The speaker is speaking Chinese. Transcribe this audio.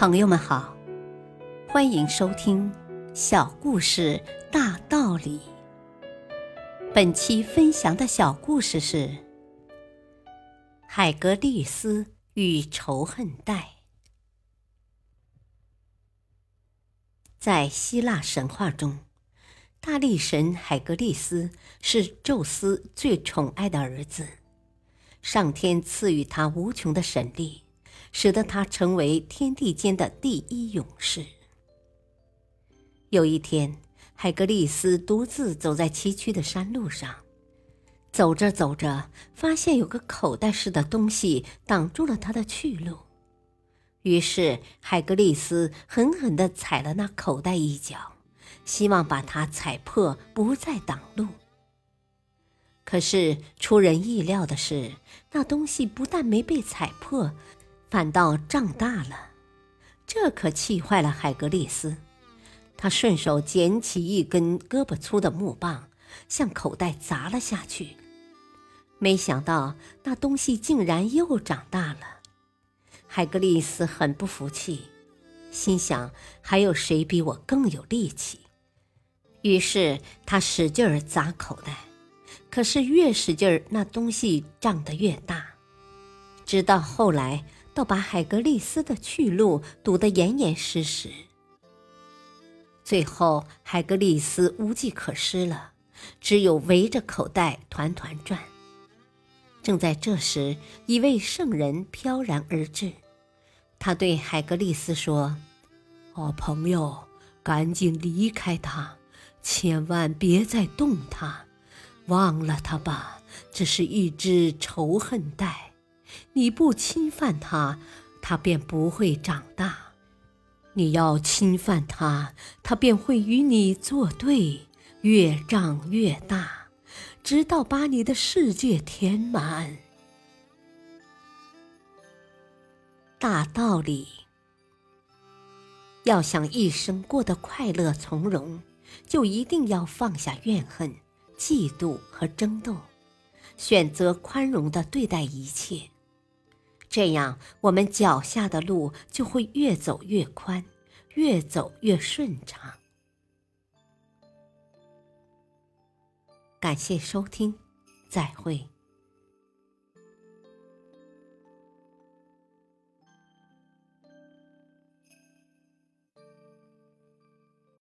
朋友们好，欢迎收听《小故事大道理》。本期分享的小故事是《海格力斯与仇恨带》。在希腊神话中，大力神海格力斯是宙斯最宠爱的儿子，上天赐予他无穷的神力。使得他成为天地间的第一勇士。有一天，海格力斯独自走在崎岖的山路上，走着走着，发现有个口袋似的东西挡住了他的去路。于是，海格力斯狠狠地踩了那口袋一脚，希望把它踩破，不再挡路。可是，出人意料的是，那东西不但没被踩破。反倒胀大了，这可气坏了海格力斯。他顺手捡起一根胳膊粗的木棒，向口袋砸了下去。没想到那东西竟然又长大了。海格力斯很不服气，心想：还有谁比我更有力气？于是他使劲儿砸口袋，可是越使劲儿，那东西胀得越大。直到后来。倒把海格力斯的去路堵得严严实实。最后，海格力斯无计可施了，只有围着口袋团团转。正在这时，一位圣人飘然而至，他对海格力斯说：“哦，朋友，赶紧离开他，千万别再动他，忘了他吧，这是一只仇恨带。”你不侵犯它，它便不会长大；你要侵犯它，它便会与你作对，越长越大，直到把你的世界填满。大道理：要想一生过得快乐从容，就一定要放下怨恨、嫉妒和争斗，选择宽容的对待一切。这样，我们脚下的路就会越走越宽，越走越顺畅。感谢收听，再会。